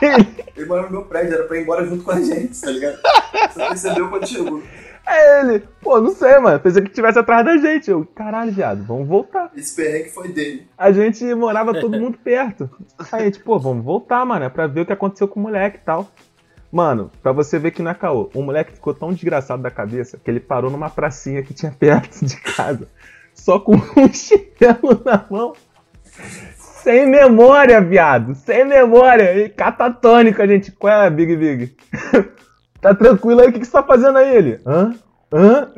Ele mora no meu prédio, era pra ir embora junto com a gente, tá ligado? Você percebeu quando chegou. Aí ele, pô, não sei, mano, pensei que estivesse atrás da gente. Eu, caralho, viado, vamos voltar. Esse perrengue foi dele. A gente morava todo mundo perto. Aí a gente, pô, vamos voltar, mano, é pra ver o que aconteceu com o moleque e tal. Mano, pra você ver que não é caô, o moleque ficou tão desgraçado da cabeça que ele parou numa pracinha que tinha perto de casa, só com um chinelo na mão. Sem memória, viado, sem memória, e catatônico a gente. Qual é, Big Big? tá tranquilo aí, o que, que você tá fazendo aí? Ele, hã? Hã?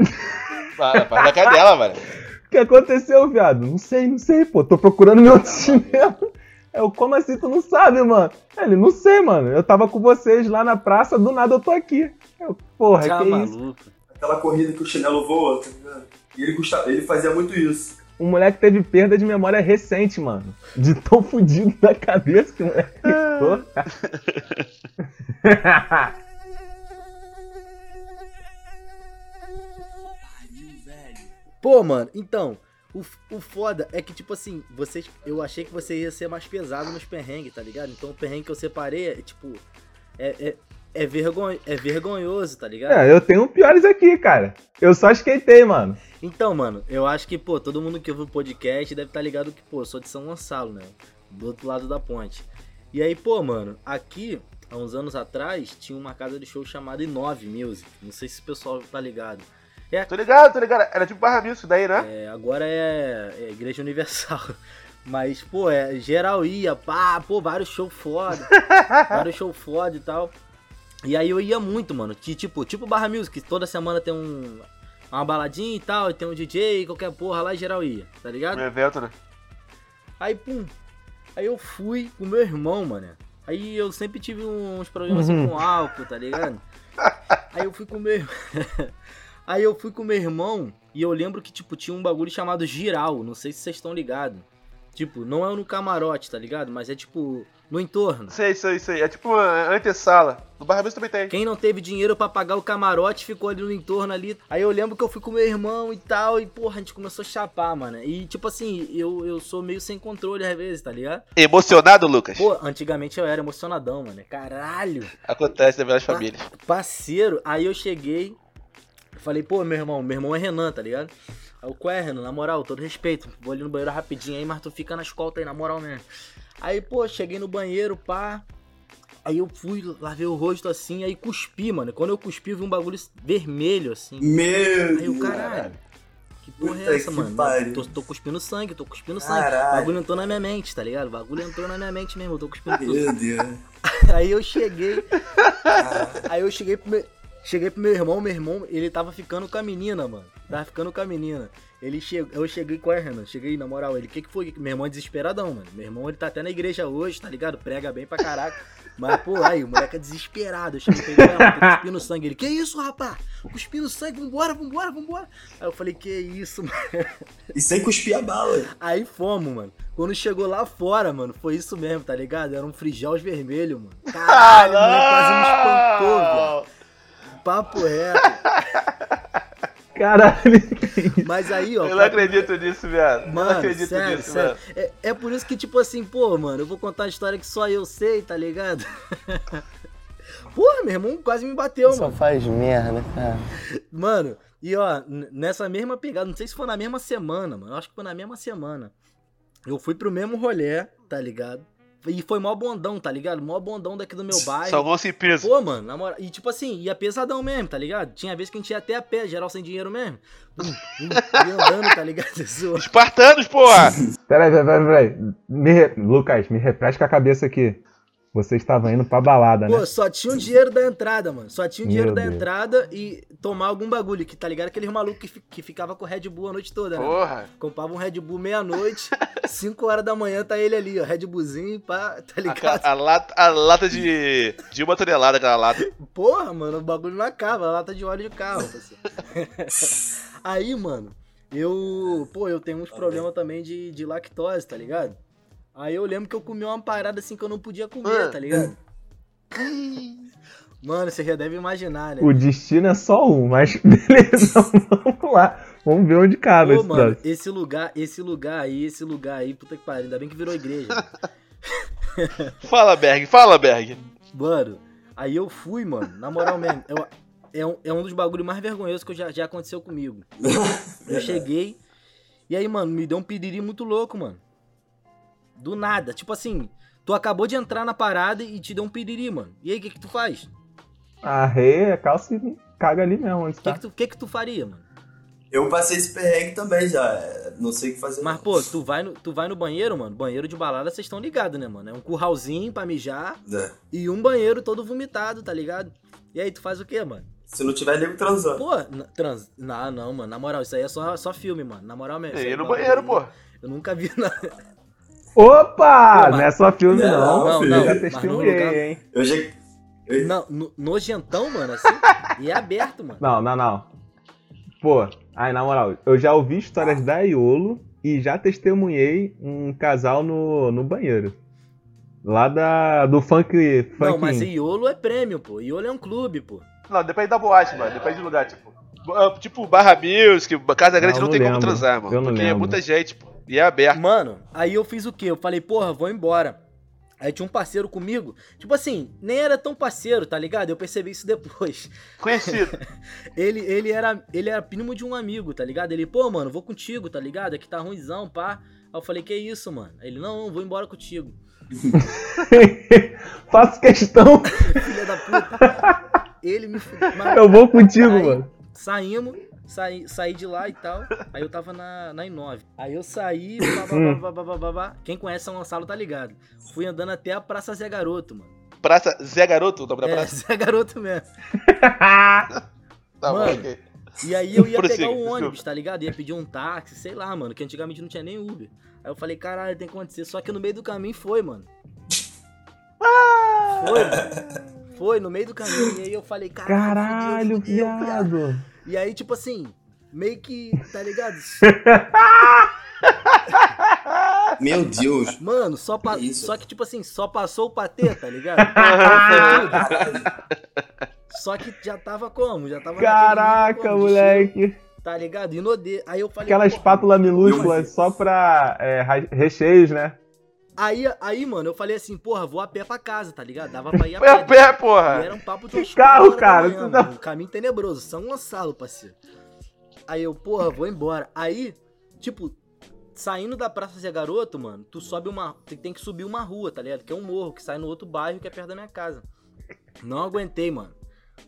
Vai, vai na cadela, mano. O que aconteceu, viado? Não sei, não sei, pô. Tô procurando meu outro chinelo. Eu, como assim tu não sabe, mano? Ele, não sei, mano. Eu tava com vocês lá na praça, do nada eu tô aqui. Eu, porra, Tá que isso? Aquela corrida que o chinelo voa, tá ligado? E ele, gostava, ele fazia muito isso. O moleque teve perda de memória recente, mano. De tão fudido da cabeça que o moleque ficou. Pô, mano, então, o, o foda é que, tipo assim, vocês. Eu achei que você ia ser mais pesado nos perrengues, tá ligado? Então o perrengue que eu separei é, tipo. É, é, é, vergon, é vergonhoso, tá ligado? é, eu tenho piores aqui, cara. Eu só esquentei, mano. Então, mano, eu acho que, pô, todo mundo que ouve o podcast deve estar ligado que, pô, eu sou de São Gonçalo, né? Do outro lado da ponte. E aí, pô, mano, aqui, há uns anos atrás, tinha uma casa de show chamada Inove Music. Não sei se o pessoal tá ligado. Tô ligado, tô ligado. Era tipo barra isso daí, né? É, agora é, é Igreja Universal. Mas, pô, é, geral ia, pá, pô, vários shows foda. vários shows foda e tal. E aí eu ia muito, mano. Que, tipo, tipo Barra Music, toda semana tem um. Uma baladinha e tal, e tem um DJ, qualquer porra lá e geral ia, tá ligado? No evento, né? Aí, pum. Aí eu fui com meu irmão, mano. Aí eu sempre tive uns problemas assim, Uhum. com álcool, tá ligado? Aí eu fui com meu irmão. Aí eu fui com meu irmão e eu lembro que, tipo, tinha um bagulho chamado giral. Não sei se vocês estão ligados. Tipo, não é no camarote, tá ligado? Mas é tipo no entorno. Sei, sei, sei. É tipo uma antessala. No Barra também tem. Quem não teve dinheiro pra pagar o camarote ficou ali no entorno ali. Aí eu lembro que eu fui com meu irmão e tal. E, porra, a gente começou a chapar, mano. E, tipo assim, eu, eu sou meio sem controle às vezes, tá ligado? Emocionado, Lucas? Pô, antigamente eu era emocionadão, mano. Caralho. Acontece na melhor família. Parceiro, aí eu cheguei. Falei, pô, meu irmão, meu irmão é Renan, tá ligado? Aí o qual é, Renan? Na moral, todo respeito. Vou ali no banheiro rapidinho aí, mas tu fica na escolta aí, na moral mesmo. Aí, pô, cheguei no banheiro, pá. Aí eu fui, lavei o rosto assim, aí cuspi, mano. Quando eu cuspi, eu vi um bagulho vermelho, assim. Meu Aí o caralho. Que porra é essa, mano? pariu. Tô, tô cuspindo sangue, tô cuspindo sangue. O Caralho. bagulho entrou na minha mente, tá ligado? O bagulho entrou na minha mente mesmo, eu tô cuspindo tudo. Meu Deus. Aí eu cheguei. aí eu cheguei pro meu. Cheguei pro meu irmão, meu irmão, ele tava ficando com a menina, mano. Tava ficando com a menina. Ele chegou, eu cheguei com a Renan, cheguei na moral, ele, o que que foi? Meu irmão é desesperadão, mano. Meu irmão, ele tá até na igreja hoje, tá ligado? Prega bem pra caraca. Mas, pô, aí, o moleque é desesperado. Eu cheguei pra ele, "Ué, mano, tô cuspindo sangue. Ele, que isso, rapaz? Cuspindo sangue, vambora, vambora, vambora. Aí eu falei, que isso, mano. E sem cuspir a bala. Aí fomos, mano. Quando chegou lá fora, mano, foi isso mesmo, tá ligado? Era um frigelos vermelho, mano. Caralho, o moleque quase me espantou, velho. Papo reto. Caralho. Mas aí, ó. Eu não acredito nisso, viado. eu não Mano, acredito sério, nisso, sério. mano. É, é por isso que, tipo assim, pô, mano, eu vou contar uma história que só eu sei, tá ligado? Porra, meu irmão quase me bateu, Só mano. faz merda, cara. Mano, e ó, nessa mesma pegada, não sei se foi na mesma semana, mano. eu Acho que foi na mesma semana. Eu fui pro mesmo rolê, tá ligado? E foi mó bondão, tá ligado? Mó bondão daqui do meu bairro. Salvou-se em peso. Pô, mano, na moral. E tipo assim, ia pesadão mesmo, tá ligado? Tinha vez que a gente ia até a pé, geral sem dinheiro mesmo. Ia andando, tá ligado? Zoa. Espartanos, porra! Peraí, peraí, peraí. peraí. Me re- Lucas, me refresca a cabeça aqui. Você estava indo pra balada, né? Pô, só tinha o dinheiro da entrada, mano. Só tinha o dinheiro Meu da Deus. entrada e tomar algum bagulho, que tá ligado? Aqueles malucos que, que ficava com o Red Bull a noite toda, né? Porra! Comprava um Red Bull meia-noite, 5 horas da manhã tá ele ali, ó. Red Bullzinho, pá, tá A, ligado? ca- a lata, a lata de, de uma tonelada, aquela lata. Porra, mano, o bagulho não acaba, lata de óleo de carro. parceiro. Aí, mano, eu. Pô, eu tenho uns problemas também de, de lactose, tá ligado? Aí eu lembro que eu comi uma parada assim que eu não podia comer, tá ligado? Mano, você já deve imaginar, né? O destino é só um, mas beleza, vamos lá. Vamos ver onde cabe Pô, esse mano, troço. esse lugar, esse lugar aí, esse lugar aí, puta que pariu, ainda bem que virou igreja. Fala, Berg, fala, Berg. Mano, aí eu fui, mano, na moral mesmo. eu- é, um, é um dos bagulhos mais vergonhosos que eu já, já aconteceu comigo. Eu cheguei, e aí, mano, me deu um piriri muito louco, mano. Do nada. Tipo assim, tu acabou de entrar na parada e te deu um piriri, mano. E aí, o que que tu faz? Arreia a calça e caga ali mesmo O que tá. que tu, que que tu faria, mano? Eu passei esse perrengue também já. é, Não sei o que fazer. Mas, pô, tu vai no, tu vai no banheiro, mano. Banheiro de balada, vocês estão ligados, né, mano? É um curralzinho pra mijar É. e um banheiro todo vomitado, tá ligado? E aí, tu faz o quê, mano? Se não tiver nego transando. Pô, trans. Não, não, mano. Na moral, isso aí é só, só filme, mano. Na moral mesmo. E isso aí aí no banheiro, aí, pô. Eu nunca vi nada. Opa! Pô, não é só filme, Não, não. não, Eu não, já testemunhei, lugar- hein? Eu já. eu- Não, no- nojentão, mano, assim. e é aberto, mano. Não, não, não. Pô, aí na moral, eu já ouvi histórias da Iolo e já testemunhei um casal no, no banheiro. Lá da, do funk. funk Não, mas Iolo é prêmio, pô. Iolo é um clube, pô. Não, depende da boate, mano. Depende do lugar, tipo. ah, Tipo, Barra Music, Casa Grande Não, não, não tem como lembro. transar, mano. Eu não porque é lembro. muita gente, pô. E é aberto. Mano, aí eu fiz o quê? Eu falei, porra, vou embora. Aí tinha um parceiro comigo. Tipo assim, nem era tão parceiro, tá ligado? Eu percebi isso depois. Conhecido. Ele, ele, era, ele era primo de um amigo, tá ligado? Ele, pô, mano, vou contigo, tá ligado? Aqui tá ruimzão, pá. Aí eu falei, que isso, mano? Aí ele, não, não, vou embora contigo. Faço questão, Filha da puta. Ele me. Mas- eu vou contigo, Aí, mano. Saímos, saí, saí de lá e tal. Aí eu tava na, na I9. Aí eu saí, babá, babá, babá. Quem conhece São Gonçalo tá ligado. Fui andando até a Praça Zé Garoto, mano. Praça Zé Garoto, o nome da É, praça? Zé Garoto mesmo. Tá bom, mano. ok. E aí eu ia Prossiga, pegar o ônibus, tá ligado? Ia pedir um táxi, sei lá, mano, que antigamente não tinha nem Uber. Aí eu falei, caralho, tem que acontecer. Só que no meio do caminho foi, mano. Foi, mano. Foi, no meio do caminho. E aí eu falei, caralho, Caralho, fudeu, fudeu, viado. viado. E aí, tipo assim, meio que, tá ligado? Meu Deus. Mano, só, pa... Que só que, tipo assim, só passou o patê, tá ligado? Só que já tava como? Já tava Caraca, nível moleque. cheiro, Tá ligado? Inodê. Aí eu falei. Aquela espátula minúscula só pra é, recheios, né? Aí, aí, mano, eu falei assim, porra, vou a pé pra casa, tá ligado? Dava pra ir a Foi a pé. pé, E porra. era um papo de carro, cara, manhã, tá- mano, um caminho tenebroso, São Gonçalo, parceiro. Aí eu, porra, vou embora. Aí, tipo, saindo da Praça Zé Garoto, mano, tu sobe uma. Tu tem que subir uma rua, tá ligado? Que é um morro que sai no outro bairro que é perto da minha casa. Não aguentei, mano.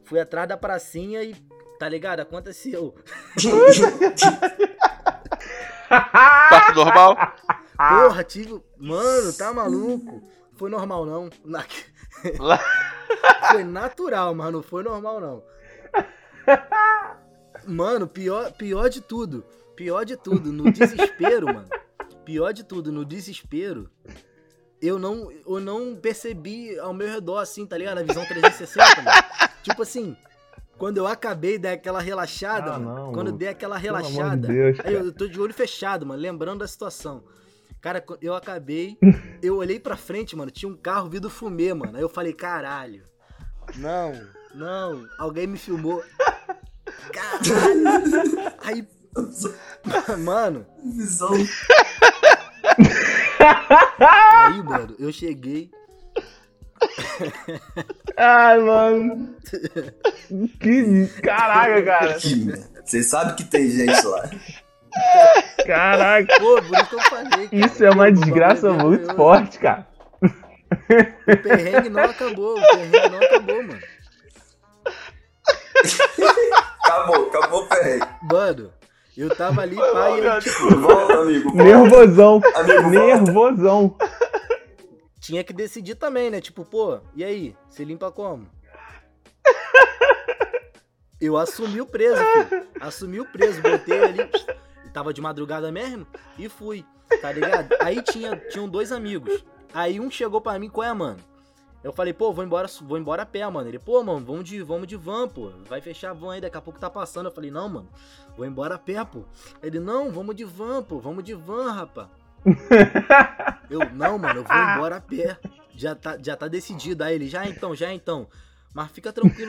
Fui atrás da pracinha e. Tá ligado? Aconteceu. Parto normal. Porra, tive. Mano, tá maluco? Foi normal, não. Na- Foi natural, mas não foi normal, não. Mano, pior, pior de tudo. Pior de tudo, no desespero, mano. Pior de tudo, no desespero. Eu não, eu não percebi ao meu redor, assim, tá ligado? A visão 360, mano. Tipo assim, quando eu acabei daquela relaxada, Ah, mano. não, quando eu dei aquela amor de relaxada. Deus, aí eu, eu tô de olho fechado, mano, lembrando da situação. Cara, eu acabei, eu olhei pra frente, mano, tinha um carro vindo fumê, mano. Aí eu falei, caralho. Não, não, alguém me filmou. Caralho. Aí, mano, Visão. aí, mano, eu cheguei. Ai, mano. Que. Caraca, cara. Você sabe que tem gente lá. Caraca. Pô, por isso que eu falei. cara. Isso é uma desgraça bagulho muito vergonhoso. forte, cara. O perrengue não acabou, o perrengue não acabou, mano. Acabou, acabou o perrengue. Mano, eu tava ali, pai, e eu, tipo, Volta, amigo. Volta. Nervosão. Amigo. Nervosão. tinha que decidir também, né? Tipo, pô, e aí? Você limpa como? Eu assumi o preso, filho. Assumi o preso, botei ali, tava de madrugada mesmo, e fui, tá ligado? Aí tinha, tinham dois amigos. Aí um chegou pra mim, qual é, mano? Eu falei, pô, vou embora, vou embora a pé, mano. Ele, pô, mano, vamos de, vamos de van, pô. Vai fechar a van aí, daqui a pouco tá passando. Eu falei, não, mano, vou embora a pé, pô. Ele, não, vamos de van, pô, vamos de van, rapá. Eu, não, mano, eu vou embora a pé. Já tá, já tá decidido. Aí ele, já então, já então. Mas fica tranquilo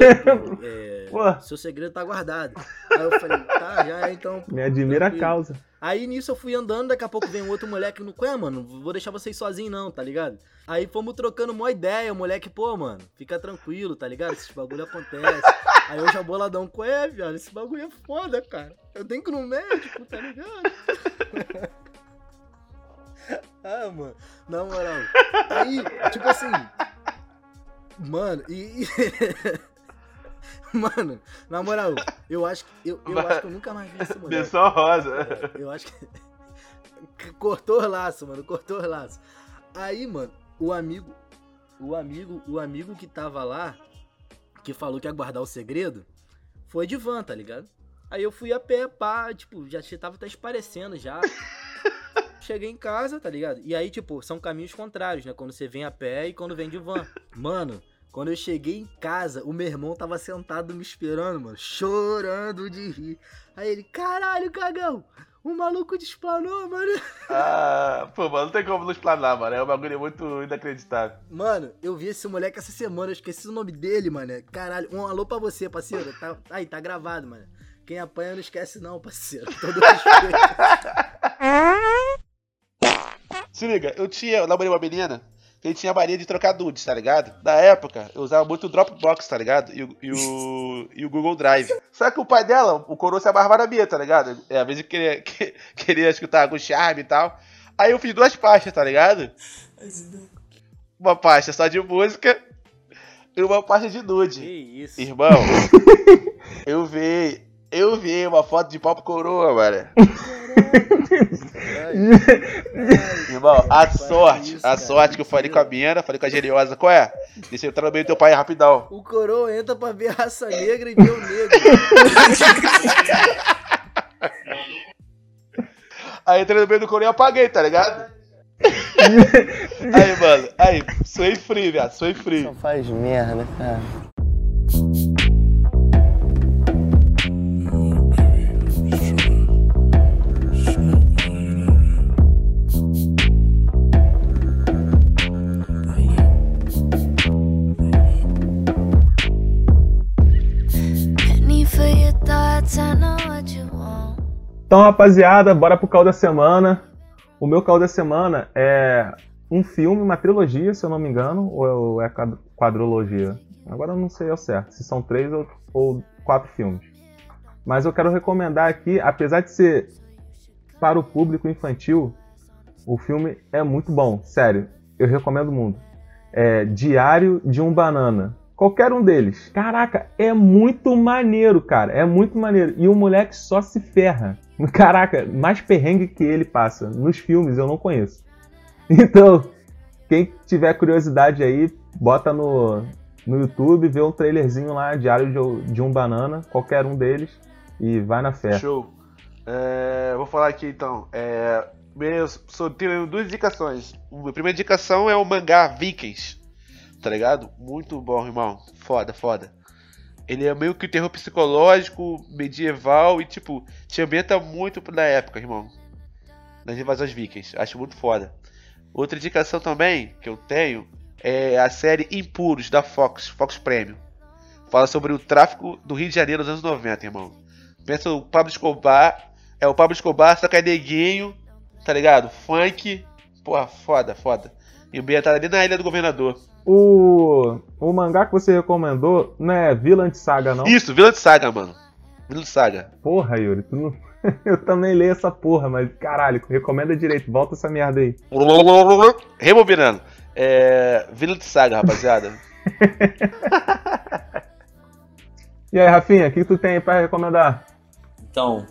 pô. É, seu segredo tá guardado. Aí eu falei, tá, já é então. Me admira a tranquilo. causa. Aí nisso eu fui andando, daqui a pouco vem um outro moleque no. Ué, mano, vou deixar vocês sozinhos não, tá ligado? Aí fomos trocando uma ideia, o moleque, pô, mano, fica tranquilo, tá ligado? Esses bagulho acontece. Aí eu já boladão com é, viado, esse bagulho é foda, cara. Eu tenho que ir no médico, tá ligado? ah, mano, na moral. Aí, tipo assim. Mano, e. mano, na moral, eu acho que. Eu, eu acho que eu nunca mais vi esse moleque. Menção rosa. Eu acho que. Cortou o laço, mano. Cortou o laço. Aí, mano, o amigo. O amigo, o amigo que tava lá, que falou que ia guardar o segredo, foi de van, tá ligado? Aí eu fui a pé, pá, tipo, já tava até esparecendo já. Cheguei em casa, tá ligado? E aí, tipo, são caminhos contrários, né? Quando você vem a pé e quando vem de van. Mano, quando eu cheguei em casa, o meu irmão tava sentado me esperando, mano, chorando de rir. Aí ele, caralho, cagão, o maluco desplanou, mano. Ah, pô, mano, não tem como não explanar, mano. É um bagulho muito inacreditável. Mano, eu vi esse moleque essa semana, eu esqueci o nome dele, mano. Caralho, um alô pra você, parceiro. Tá, aí, tá gravado, mano. Quem apanha não esquece não, parceiro. Todo respeito. Se liga, eu tinha, eu namorei uma menina que ele tinha mania de trocar nudes, tá ligado? Na época, eu usava muito o Dropbox, tá ligado? E, o- e o, e o Google Drive. Só que o pai dela, o coroa se amarrava na minha, tá ligado? É, às vezes ele queria, que- queria escutar com charme e tal. Aí eu fiz duas pastas, tá ligado? Uma pasta só de música e uma pasta de que nude. isso. Irmão, eu vi, eu vi uma foto de pau pro coroa, mano. Irmão, a sorte, a sorte que eu falei com a mina, falei com a geniosa, qual é? Deixa eu entrar no meio do teu pai rapidão. O coroa entra pra ver a raça negra e vê o negro. Aí entrei no meio do coro e apaguei, tá ligado? aí, mano, aí, suei free, viado, suei free. Só faz merda, cara. Então, rapaziada, bora pro caldo da semana. O meu caldo da semana é um filme, uma trilogia, se eu não me engano, ou é quad- quadrologia. Agora eu não sei ao certo, se são três ou, ou quatro filmes. Mas eu quero recomendar aqui, apesar de ser para o público infantil, o filme é muito bom, sério. Eu recomendo muito. É Diário de um Banana. Qualquer um deles. Caraca, é muito maneiro, cara. É muito maneiro. E o moleque só se ferra. Caraca, mais perrengue que ele passa. Nos filmes eu não conheço. Então, quem tiver curiosidade aí, bota no, no YouTube, vê um trailerzinho lá, Diário de, de um Banana, qualquer um deles, e vai na fé. Show. É, vou falar aqui então. É, meu, só tenho duas indicações. A primeira indicação é o mangá Vikings. Tá ligado? Muito bom, irmão. Foda, foda. Ele é meio que terror psicológico, medieval e, tipo, te ambienta muito na época, irmão. Nas invasões vikings. Acho muito foda. Outra indicação também que eu tenho é a série Impuros da Fox, Fox Premium. Fala sobre o tráfico do Rio de Janeiro nos anos 90, irmão. Pensa o Pablo Escobar. É o Pablo Escobar, só que é neguinho, tá ligado? Funk. Porra, foda, foda. Ambientado ali na Ilha do Governador. O, o mangá que você recomendou não é Villain Saga, não? Isso, Vila de Saga, mano. Vila de Saga. Porra, Yuri, tu não... eu também leio essa porra, mas caralho, recomenda direito, volta essa merda aí. Rebobinando. É. Vila de Saga, rapaziada. E aí, Rafinha, o que tu tem aí pra recomendar? Então,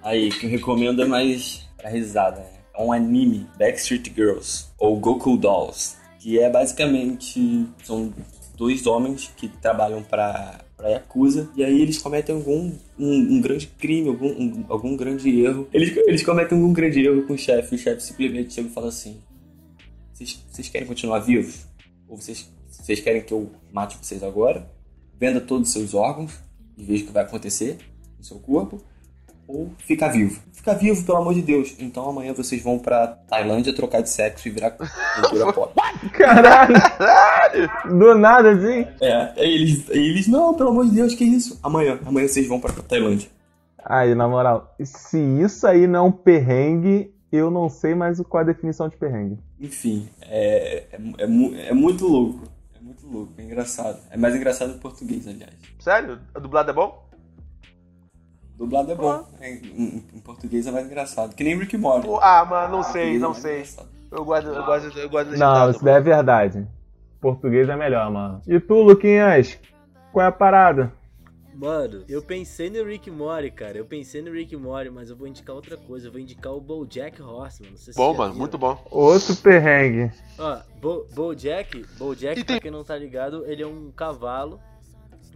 aí, o que eu recomendo é mais pra risada, né? É um anime, Backstreet Girls, ou Goku Dolls, que é basicamente, são dois homens que trabalham pra, pra Yakuza, e aí eles cometem algum um, um grande crime, algum, um- algum grande erro. Eles, eles cometem algum grande erro com o chefe, o chefe simplesmente chega e fala assim, vocês, vocês querem continuar vivos? Ou vocês, vocês querem que eu mate vocês agora? Venda todos os seus órgãos e veja o que vai acontecer no seu corpo? Ou ficar vivo? Ficar vivo, pelo amor de Deus. Então amanhã vocês vão pra Tailândia trocar de sexo e virar cultura pop. Caralho! Do nada, assim? É, aí eles, eles, não, pelo amor de Deus, que isso? Amanhã, amanhã vocês vão pra Tailândia. Aí, na moral, se isso aí não é um perrengue, eu não sei mais qual a definição de perrengue. Enfim, é, é, é, é muito louco. É muito louco, é engraçado. É mais engraçado em português, aliás. Sério? A dublada é bom? Dublado é bom. É, em, em português é mais engraçado. Que nem Rick Morty. Ah, mano, não sei, Português é não mais sei. engraçado. Eu gosto, eu gosto, eu gosto Não, isso daí é verdade. Português é melhor, mano. E tu, Luquinhas? Qual é a parada? Mano, eu pensei no Rick Mori, cara. Eu pensei no Rick Mori, mas eu vou indicar outra coisa. Eu vou indicar o BoJack Horseman. Não sei se Bom, mano, muito bom. Outro perrengue. Ó, Bo BoJack, BoJack, E tem- pra quem não tá ligado, ele é um cavalo.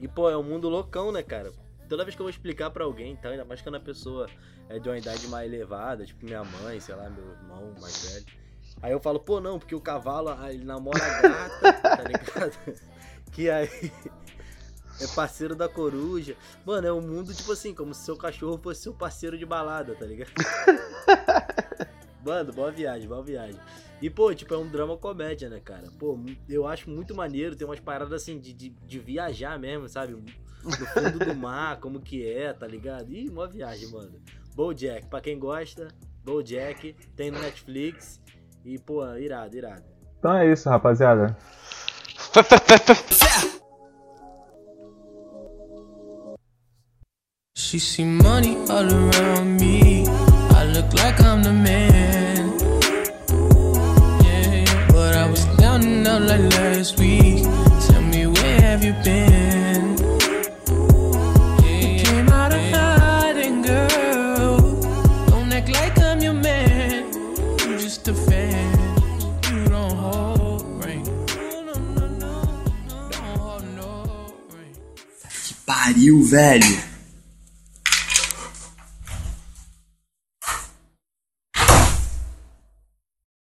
E, pô, é um mundo loucão, né, cara? Toda vez que eu vou explicar pra alguém, tá? Ainda mais quando a pessoa é de uma idade mais elevada, tipo minha mãe, sei lá, meu irmão mais velho. Aí eu falo, pô, não, porque o cavalo, ah, ele namora a gata, tá ligado? Que aí é parceiro da coruja. Mano, é um mundo, tipo assim, como se seu cachorro fosse seu parceiro de balada, tá ligado? Mano, boa viagem, boa viagem. E, pô, tipo, é um drama comédia, né, cara? Pô, eu acho muito maneiro, tem umas paradas assim de, de, de viajar mesmo, sabe? No fundo do mar, como que é, tá ligado? Ih, uma viagem, mano. Bojack, pra quem gosta, Bojack, tem no Netflix. E, pô, irado, irado. Então é isso, rapaziada. She see money all around me. I look like I'm the man. Yeah, but I was down and out like last week. Tell me where have you been? Pariu, velho.